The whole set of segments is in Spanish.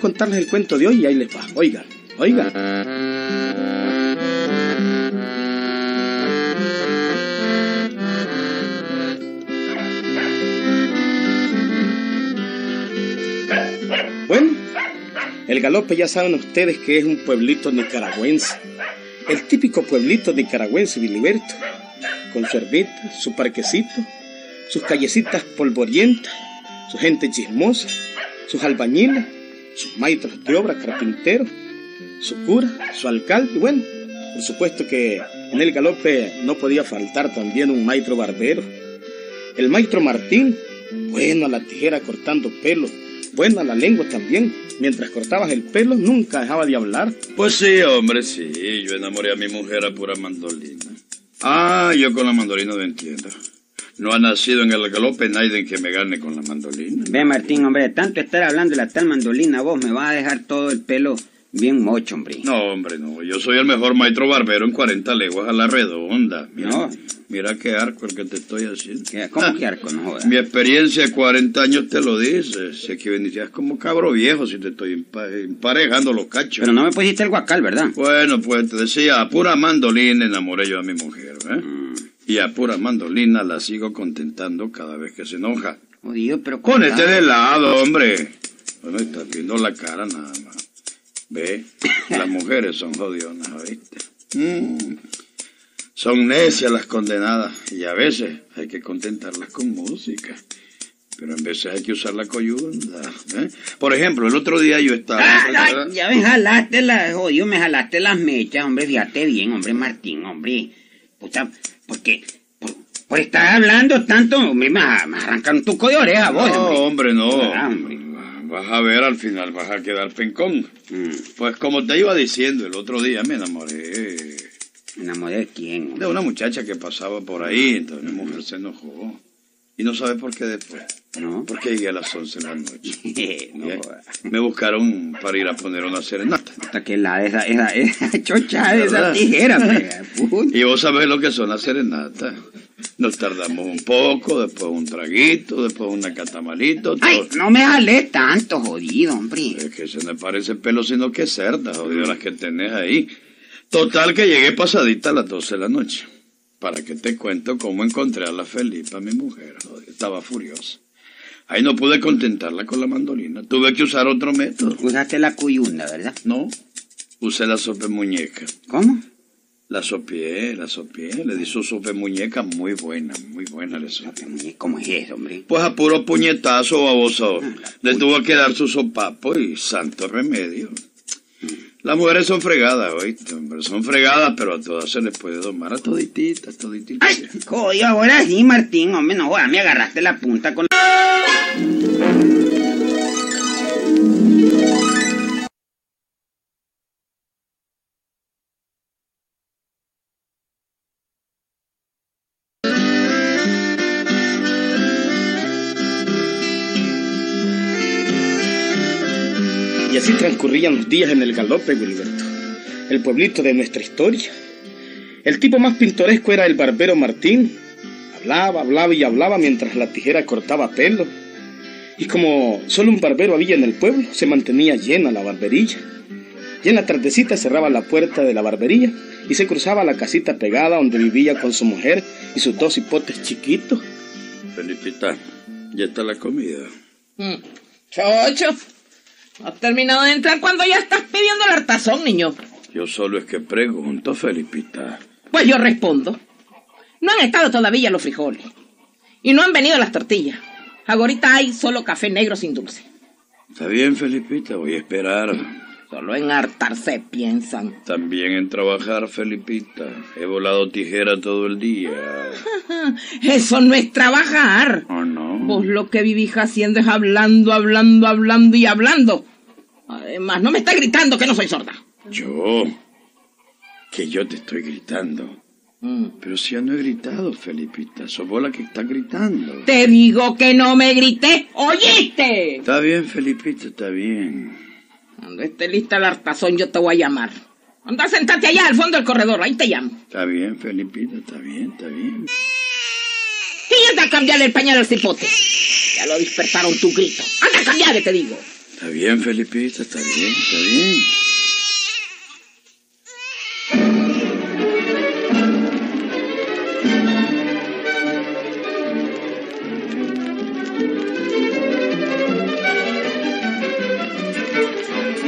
Contarles el cuento de hoy y ahí les va. Oigan, oigan. Bueno, el galope ya saben ustedes que es un pueblito nicaragüense. El típico pueblito nicaragüense de Liberto. Con su ermita, su parquecito, sus callecitas polvorientas, su gente chismosa, sus albañiles, sus maestros de obra, carpinteros, su cura, su alcalde, y bueno, por supuesto que en el galope no podía faltar también un maestro barbero. El maestro Martín, bueno a la tijera cortando pelo, bueno a la lengua también. Mientras cortabas el pelo nunca dejaba de hablar. Pues sí, hombre, sí. Yo enamoré a mi mujer a pura mandolina. Ah, yo con la mandolina no entiendo. No ha nacido en el galope nadie que me gane con la mandolina. Ve, Martín, hombre, de tanto estar hablando de la tal mandolina, vos me vas a dejar todo el pelo bien mocho, hombre. No, hombre, no. Yo soy el mejor maestro barbero en 40 leguas a la redonda. Mira, No. mira qué arco el que te estoy haciendo. ¿Qué- ¿Cómo que arco? No jodas. Mi experiencia de 40 años te lo dice. Sé que bendiciones como cabro viejo si te estoy empa- emparejando los cachos. Pero no me pusiste el guacal, ¿verdad? Bueno, pues te decía, a pura mandolina enamoré yo a mi mujer, ¿eh? Mm. Y a pura mandolina la sigo contentando cada vez que se enoja. Jodido, pero... Ponete de lado, hombre. Bueno, estás viendo la cara nada más. Ve, las mujeres son jodionas, ¿oíste? Mm. Son necias las condenadas y a veces hay que contentarlas con música. Pero en veces hay que usar la coyunda. ¿eh? Por ejemplo, el otro día yo estaba... Ah, ay, ya me jalaste las, jodido, me jalaste las mechas, hombre, fíjate bien, hombre, Martín, hombre. Puta, porque, por, por estar hablando tanto, me, me arrancan un tuco de oreja, vos, No, hombre. hombre, no. Ah, hombre. Vas a ver, al final vas a quedar pencón. Mm, Pues como te iba diciendo, el otro día me enamoré ¿Me enamoré de quién? de una muchacha que pasaba por ahí, entonces mi mujer se enojó. Y no sabe por qué después. ¿No? Porque llegué a las 11 de la noche. no, eh, me buscaron para ir a poner una serenata. Hasta que la, esa, esa, esa chocha de esa tijera. Y vos sabés lo que son las serenatas. Nos tardamos un poco, después un traguito, después una catamalito. todo. Ay, no me jalé tanto, jodido, hombre. Es que se me parece pelo, sino que cerda, jodido, las que tenés ahí. Total que llegué pasadita a las 12 de la noche. Para que te cuento cómo encontré a la Felipa, mi mujer. Estaba furiosa. Ahí no pude contentarla con la mandolina. Tuve que usar otro método. Usaste la cuyunda, ¿verdad? No, usé la sopa muñeca. ¿Cómo? La sopié, la sopié. Le di su sopa muñeca muy buena, muy buena le sopié. ¿Cómo es eso, hombre? Pues a puro puñetazo, baboso. Le tuvo que dar su sopapo y santo remedio. Las mujeres son fregadas, oíste. Son fregadas, pero a todas se les puede domar. A todititas, todititas. Ay, jodido, ahora sí, Martín, hombre, no jodas, me agarraste la punta con... transcurrían los días en el galope, Wilberto, el pueblito de nuestra historia. El tipo más pintoresco era el barbero Martín. Hablaba, hablaba y hablaba mientras la tijera cortaba pelo. Y como solo un barbero había en el pueblo, se mantenía llena la barberilla. Y en la tardecita cerraba la puerta de la barbería y se cruzaba a la casita pegada donde vivía con su mujer y sus dos hipotes chiquitos. Felipita, ya está la comida. Mm. Chocho, has terminado de entrar cuando ya estás pidiendo el hartazón, niño. Yo solo es que pregunto, Felipita. Pues yo respondo. No han estado todavía los frijoles. Y no han venido las tortillas. Ahorita hay solo café negro sin dulce. Está bien, Felipita, voy a esperar. Solo en hartarse piensan. También en trabajar, Felipita. He volado tijera todo el día. Eso no es trabajar. ¿O no? Vos lo que vivís haciendo es hablando, hablando, hablando y hablando. Además, no me está gritando que no soy sorda. Yo. Que yo te estoy gritando. Mm. Pero si ya no he gritado, Felipita. Sos vos la que está gritando. Te digo que no me grité. ¿Oíste? Está bien, Felipita, está bien. Cuando esté lista el hartazón, yo te voy a llamar. Anda, sentate allá al fondo del corredor, ahí te llamo. Está bien, Felipita, está bien, está bien. Y anda a cambiarle el pañal al cipote. Ya lo despertaron tu grito. Anda a cambiarle, te digo. Está bien, Felipita, está bien, está bien.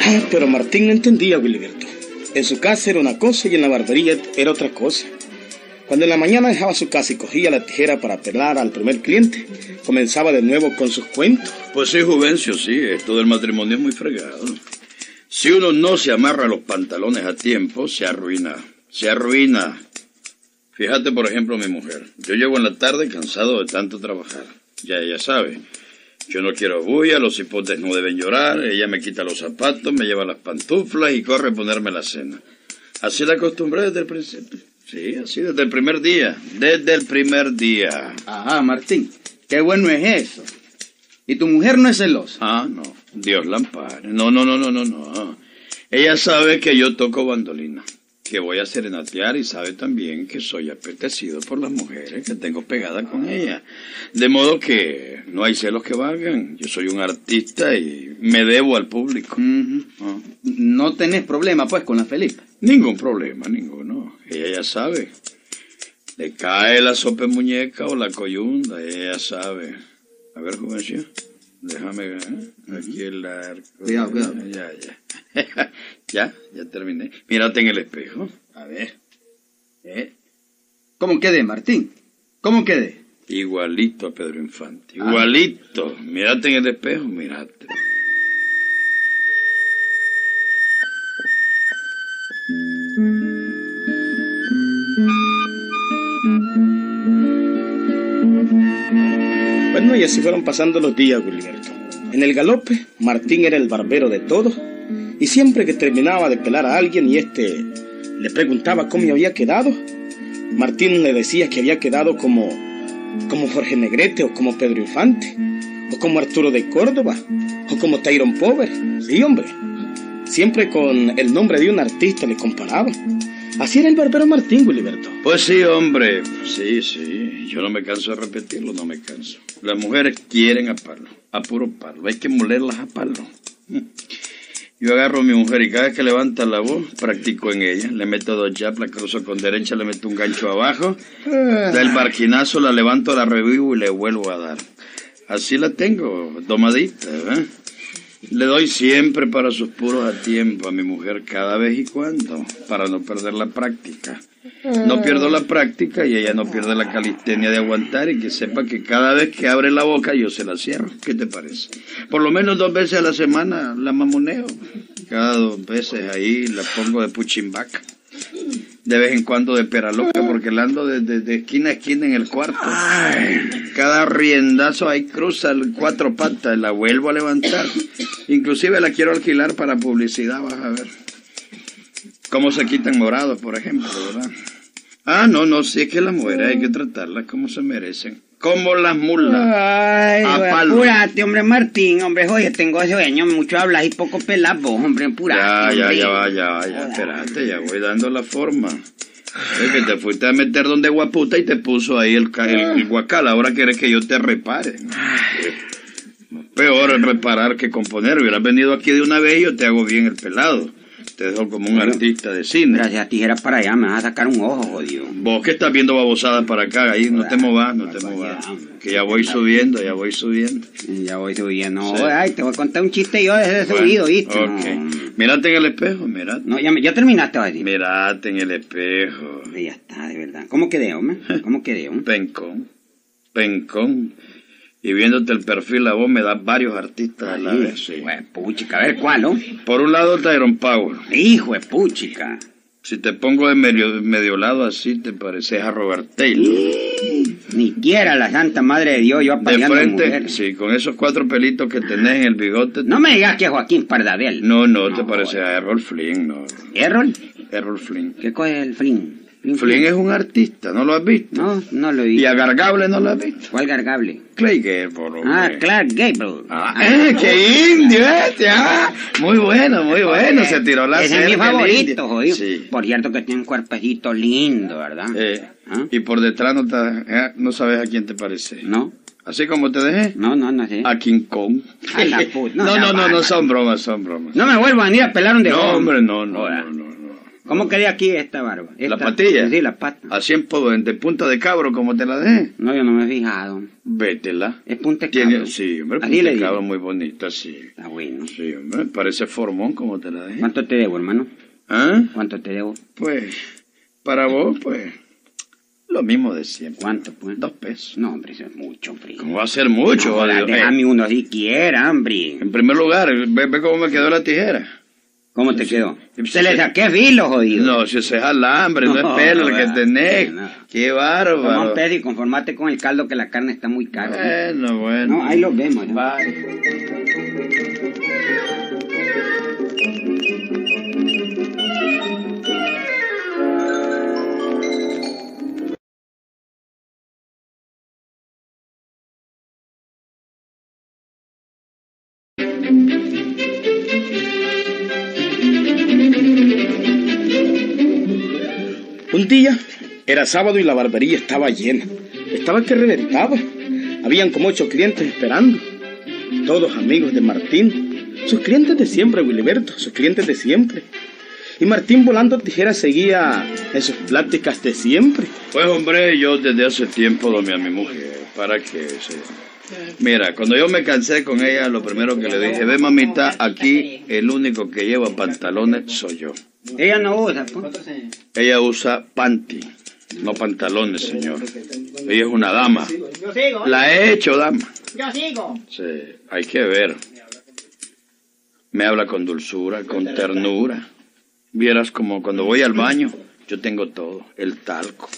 Ah, pero Martín no entendía, Wiliberto. En su casa era una cosa y en la barbería era otra cosa. Cuando en la mañana dejaba su casa y cogía la tijera para pelar al primer cliente, comenzaba de nuevo con sus cuentos. Pues sí, Juvencio, sí, esto del matrimonio es muy fregado. Si uno no se amarra los pantalones a tiempo, se arruina, se arruina. Fíjate, por ejemplo, mi mujer. Yo llego en la tarde cansado de tanto trabajar. Ya ella sabe. Yo no quiero bulla, los hipotes no deben llorar, ella me quita los zapatos, me lleva las pantuflas y corre a ponerme la cena. Así la acostumbré desde el principio. Sí, así desde el primer día. Desde el primer día. Ajá, Martín. Qué bueno es eso. ¿Y tu mujer no es celosa? Ah, no. Dios la ampare. No, no, no, no, no, no. Ella sabe que yo toco bandolina, que voy a serenatear y sabe también que soy apetecido por las mujeres que tengo pegada con ella. De modo que no hay celos que valgan. Yo soy un artista y me debo al público. Ah, No tenés problema, pues, con la Felipa. Ningún problema, ninguno. Ella ya sabe. Le cae la sopa muñeca o la coyunda, ella ya sabe. A ver, jovencito, déjame ver. ¿eh? Aquí el arco. Cuidado, cuidado. Ya, ya. ya, ya terminé. Mírate en el espejo. A ver. ¿Eh? ¿Cómo quedé, Martín? ¿Cómo quedé? Igualito a Pedro Infante. Igualito. Mírate en el espejo, mírate. Bueno, y así fueron pasando los días, Wiliberto. En el galope, Martín era el barbero de todos, y siempre que terminaba de pelar a alguien y este le preguntaba cómo había quedado, Martín le decía que había quedado como, como Jorge Negrete o como Pedro Infante, o como Arturo de Córdoba, o como Tyrone Pover. Sí, hombre. Siempre con el nombre de un artista le comparaban. Así era el barbero Martín, Wiliberto. Pues sí, hombre. Sí, sí. Yo no me canso de repetirlo, no me canso. Las mujeres quieren a palo, a puro palo. Hay que molerlas a palo. Yo agarro a mi mujer y cada vez que levanta la voz, practico en ella. Le meto dos jabs, la cruzo con derecha, le meto un gancho abajo. Del barquinazo la levanto, la revivo y le vuelvo a dar. Así la tengo, domadita, ¿eh? Le doy siempre para sus puros a tiempo a mi mujer cada vez y cuando, para no perder la práctica. No pierdo la práctica y ella no pierde la calistenia de aguantar y que sepa que cada vez que abre la boca yo se la cierro. ¿Qué te parece? Por lo menos dos veces a la semana la mamoneo. Cada dos veces ahí la pongo de puchimbaca. De vez en cuando de pera loca porque la ando de, de- de esquina a esquina en el cuarto. Cada riendazo ahí cruza cuatro patas, la vuelvo a levantar. Inclusive la quiero alquilar para publicidad, vas a ver. Cómo se quitan morados, por ejemplo, ¿verdad? Ah, no, no, sí es que las mujeres hay que tratarlas como se merecen. Como las mulas. Ay, apúrate, hombre, Martín, hombre, oye, tengo sueño, mucho hablas y poco pelas vos, hombre, Ya, apúrate, ya, hombre. ya va, ya va, ya, espérate, ya voy dando la forma. Es que te fuiste a meter donde guaputa y te puso ahí el, el, el guacal. Ahora quieres que yo te repare. Peor es reparar que componer. Hubieras venido aquí de una vez y yo te hago bien el pelado. Te dejo como un artista de cine. Gracias a tijera para allá, me vas a sacar un ojo, jodido. Vos que estás viendo babosadas para acá, ahí no te movas, no te movas. Que ya voy subiendo, ya voy subiendo. Ya voy subiendo. Sí. Ay, te voy a contar un chiste yo desde ese subido, ¿viste? Ok. No, Mírate en el espejo, mírate. No, ya, me- ya terminaste, a decir. Mírate en el espejo. Ya está, de verdad. ¿Cómo quedé, hombre? ¿Cómo quedé, hombre? Pencón, pencón. Y viéndote el perfil a vos me das varios artistas a la vez. sí. Pues, puchica, a ver cuál, ¿no? Por un lado Tyron Power. Hijo de puchica. Si te pongo de medio, medio lado así, te pareces a Robert Taylor. Ni quiera la santa madre de Dios, yo De frente, mujeres. sí, con esos cuatro pelitos que tenés en el bigote. No me digas que es Joaquín Pardabel. No, no, te pareces a Errol Flynn, no. ¿Errol? Errol Flynn. ¿Qué cosa es el Flynn? Flynn es un artista, ¿no lo has visto? No, no lo vi. Y a Gargable no lo has visto. ¿Cuál gargable? Clay Gable, hombre. Ah, Clark Gable. Ah, eh, qué indio este, ah. Muy bueno, muy bueno, se tiró la Ese es mi favorito, jodido. Sí. Por cierto que tiene un cuerpecito lindo, ¿verdad? Eh, ¿Ah? Y por detrás no, te- eh, no sabes a quién te parece. ¿No? Así como te dejé. No, no, no sé. A King Kong. A la puta, no No, no, no, son bromas, son bromas. No me vuelvo a venir a pelar No, voy. hombre, no, Ahora. no, no, no. ¿Cómo quedé aquí esta barba? ¿La Esta- patilla? Sí, la pata. Así en, de punta de cabro como te la dejé. No, yo no me he fijado. Vétela. Es punta de cabro. sí, hombre, punta de cabro muy bonita, sí. Está bueno. Sí, hombre, parece formón como te la dejé. ¿Cuánto te debo, hermano? ¿Ah? ¿Cuánto te debo? Pues, para vos, pues, lo mismo de siempre. ¿Cuánto, pues? Dos pesos. No, hombre, eso es mucho, hombre. ¿Cómo va a ser mucho? No, vale? déjame uno siquiera, hombre. En primer lugar, ve, ve cómo me quedó la tijera. ¿Cómo te quedó? Se le saqué filo, jodido. No, si ese es alambre, no, No, es pelo el que no, tenés. no. Qué Toma bárbaro. un pedo y conformate con el caldo que la carne está muy cara. Bueno, bueno. No, ahí lo vemos. ¿no? Bye. Era sábado y la barbería estaba llena. Estaba que reventaba. Habían como ocho clientes esperando. Todos amigos de Martín. Sus clientes de siempre, Wiliberto. Sus clientes de siempre. Y Martín volando tijeras seguía en sus pláticas de siempre. Pues hombre, yo desde hace tiempo domé a mi mujer. ¿Para qué? Sí. Mira, cuando yo me cansé con ella, lo primero que le dije, ve mamita, aquí el único que lleva pantalones soy yo. Ella no usa, pues. Ella usa panty, no pantalones, señor. Ella es una dama. Yo sigo. La he hecho dama. Yo sigo. Sí, hay que ver. Me habla con dulzura, con ternura. Vieras como cuando voy al baño, yo tengo todo. El talco,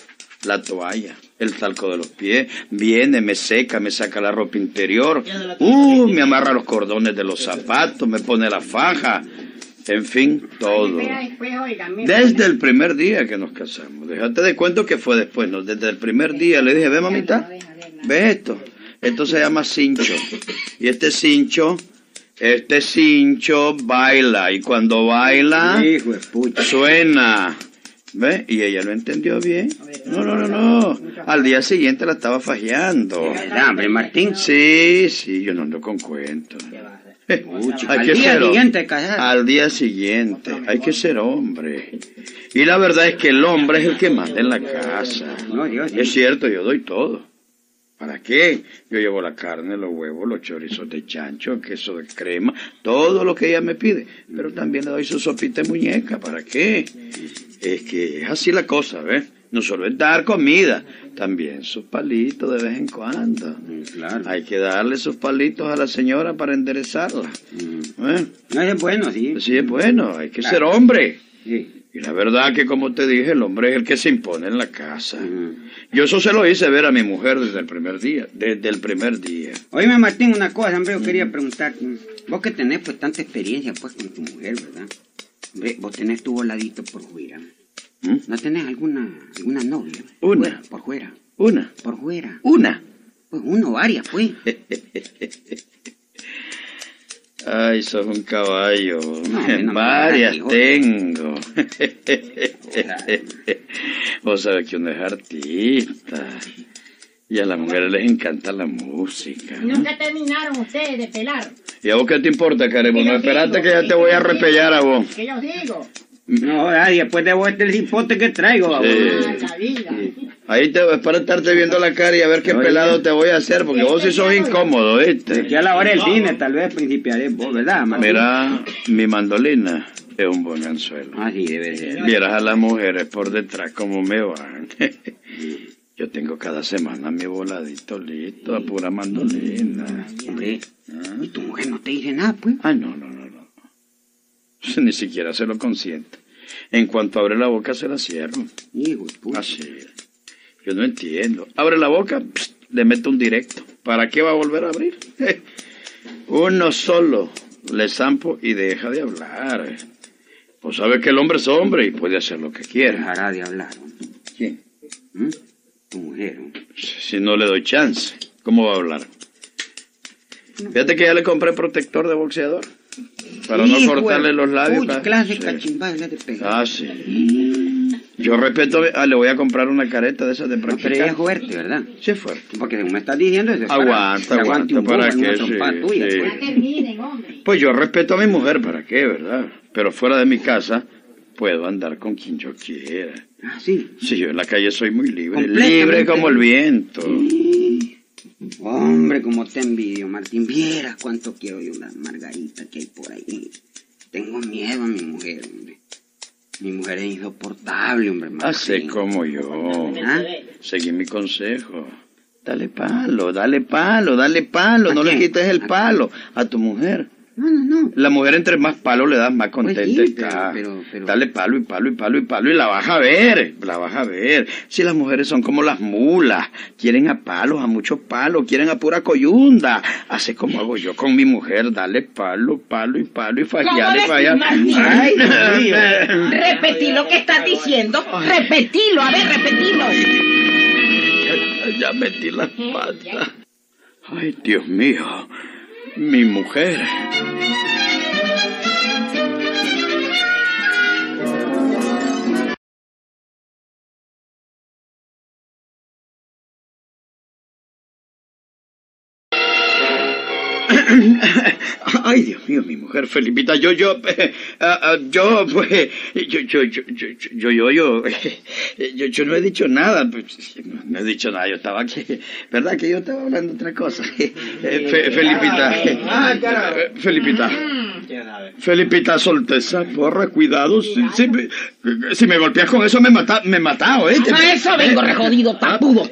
la toalla, el talco de los pies. Viene, me seca, me saca la ropa interior. Uh, me amarra los cordones de los zapatos, me pone la faja. En fin, todo. Desde el primer día que nos casamos. Déjate de cuento que fue después, ¿no? Desde el primer día le dije, ve mamita, ve esto. Esto se llama cincho. Y este cincho, este cincho baila. Y cuando baila, suena. ¿Ve? Y ella lo entendió bien. No, no, no, no. Al día siguiente la estaba fajeando. ¿Verdad, hombre, Martín? Sí, sí, yo no ando con cuentos. Hay al que día ser- siguiente. Al día siguiente, hay que ser hombre. Y la verdad es que el hombre es el que manda en la casa. No, Es cierto, yo doy todo. ¿Para qué? Yo llevo la carne, los huevos, los chorizos de chancho, queso de crema, todo lo que ella me pide. Pero también le doy su sopita de muñeca. ¿Para qué? Es que es así la cosa, ¿ves? No solo es dar comida, también sus palitos de vez en cuando. Claro. Hay que darle sus palitos a la señora para enderezarla. Mm. ¿eh? No es bueno, sí. Sí, es bueno, hay que Claro. ser hombre. Sí. Y la verdad que, como te dije, el hombre es el que se impone en la casa. Mm. Yo eso se lo hice ver a mi mujer desde el primer día, desde el primer día. Oíme, Martín, una cosa, hombre, yo quería preguntarte. Vos que tenés pues tanta experiencia pues con tu mujer, ¿verdad? Hombre, vos tenés tu voladito por fuera. ¿Mm? ¿No tenés alguna, alguna novia? Una. Fuera, por fuera. Una, Por fuera. una. Pues uno, varias, pues. Ay, sos un caballo. no Varias hijo. tengo. Vos sabés que uno es artista. Y a las mujeres les encanta la música. ¿no? Nunca terminaron ustedes de pelar. ¿Y a vos qué te importa, Caremo? Que No yo esperaste que ya te voy a repellar a vos. Que yo sigo. No, ah, y después de vos este el hipote que traigo, babos. Sí. Ah, la vida. Ahí te es para estarte viendo la cara y a ver qué Oye. pelado te voy a hacer, porque vos sí sos incómodo, ¿viste? Que a la hora del cine tal vez principiaré vos, ¿verdad, Martín? Mira, mi mandolina es un buen anzuelo. Ah, sí, debe ser. Vieras a las mujeres por detrás como me van. Yo tengo cada semana mi voladito listo, a pura mandolina. Hombre, y tu mujer no te dice nada, pues. Ah, no, no, Ni siquiera se lo consiente. En cuanto abre la boca, se la cierro. Hijo puta. Así. Yo no entiendo. Abre la boca, le meto un directo. ¿Para qué va a volver a abrir? Uno solo le zampo y deja de hablar. Pues sabe que el hombre es hombre y puede hacer lo que quiera. Dejará de hablar. ¿Quién? ¿Mm? Tu mujer. Si no le doy chance, ¿cómo va a hablar? Fíjate que ya le compré protector de boxeador. Para no cortarle los labios. pa- clase Sí. de pegar. Ah, sí. Yo respeto, ah, le voy a comprar una careta de esas de No, pero es fuerte, ¿verdad? Sí es fuerte. Porque según me estás diciendo, es para- Aguanta, que aguanta, un ¿para qué? una trompada Sí, sí. pues. Pues yo respeto a mi mujer, ¿para qué, verdad? Pero fuera de mi casa puedo andar con quien yo quiera. Ah, sí. Sí, yo en la calle soy muy libre, libre como el viento. Hombre, como te envidio, Martín. Vieras cuánto quiero yo una margarita que hay por ahí. Tengo miedo a mi mujer, hombre. Mi mujer es insoportable, hombre. Hace como yo. ¿Ah? Seguí mi consejo. Dale palo, dale palo, dale palo. ¿A No le quites el ¿A palo a tu mujer. No, no, no. La mujer entre más palo le das, más contenta Pues sí, está. pero- pero- pero- Dale palo y palo y palo y palo y la vas a ver, la vas a ver. Si las mujeres son como las mulas, quieren a palos, a muchos palos, quieren a pura coyunda. Hace como hago yo con mi mujer, dale palo, palo y palo y fallar y fallar. Ay, Dios mío. Repetí lo que estás diciendo. Repetilo, a ver, repetilo. Ya, ya metí las patas. Ay, Dios mío, mi mujer. Ay, Dios mío, mi mujer Felipita, yo, yo, eh, ah, ah, yo, pues, yo, yo, yo, yo, yo, yo, yo, eh, yo, yo no he dicho nada, pues, no, no he dicho nada, yo estaba aquí, ¿verdad? Que yo estaba hablando otra cosa. Eh, Fe- Felipita, eh, Felipita, Felipita, solté esa porra, cuidado, si, si, me- si me golpeas con eso me mata, me matao, ¿eh? A eso vengo rejodido, tapudo.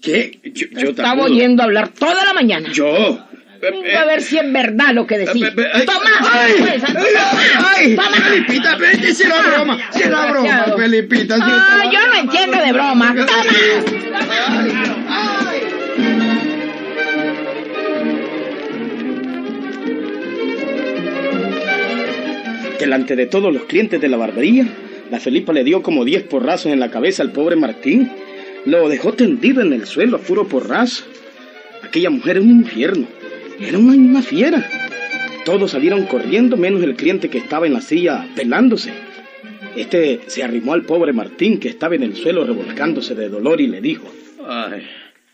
¿Qué? Yo, yo Estaba oyendo hablar toda la mañana. Yo. Vengo a ver si es verdad lo que decís. Ay, Toma, ay, ay. Felipita, vete, si era broma, si era broma. Felipita. Ah, yo no entiendo de broma. Toma. Delante de todos los clientes de la barbería, la Felipa le dio como 10 porrazos en la cabeza al pobre Martín. Lo dejó tendido en el suelo a puro porrazo. Aquella mujer era un infierno. Era una, una fiera. Todos salieron corriendo menos el cliente que estaba en la silla pelándose. Este se arrimó al pobre Martín que estaba en el suelo revolcándose de dolor y le dijo, Ay,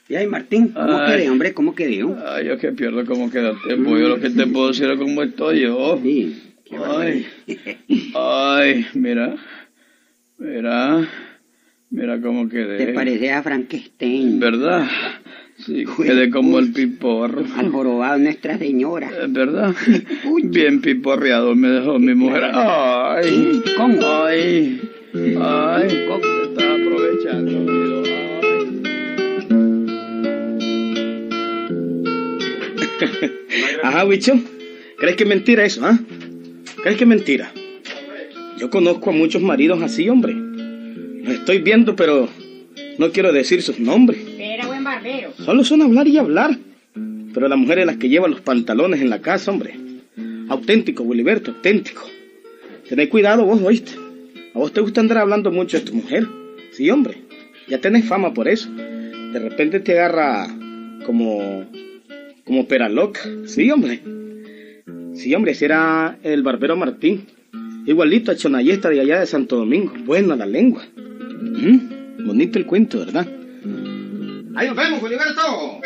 Y ahí, Martín, ¿cómo Ay. quedé, hombre? ¿Cómo quedé? oh? ay, yo que pierdo cómo queda el tiempo. Yo lo que te puedo decir es cómo estoy yo. Sí. qué Ay, ay, mira, mira, mira cómo quedé. Te parece a Frankenstein, ¿Verdad? Sí, quedé como el piporro. al jorobado de Nuestra Señora. Es ¿Verdad? Bien piporreado me dejó mi mujer. Ay, ¿Cómo? ay, ay, ¿cómo te estás aprovechando? Ay. Ajá, bicho. ¿Crees que es mentira eso, ah? ¿Crees que es mentira? Yo conozco a muchos maridos así, hombre. Los estoy viendo, pero no quiero decir sus nombres. Solo son hablar y hablar. Pero la mujer es la que lleva los pantalones en la casa, hombre. Auténtico, Willyberto, auténtico. Tened cuidado vos, oíste. A vos te gusta andar hablando mucho de tu mujer. Sí, hombre. Ya tenés fama por eso. De repente te agarra como... como pera loca. Sí, hombre. Sí, hombre, ese era el barbero Martín. Igualito a Chonayesta de allá de Santo Domingo. Buena la lengua. Bonito el cuento, ¿verdad? Ahí nos vemos, Filiberto.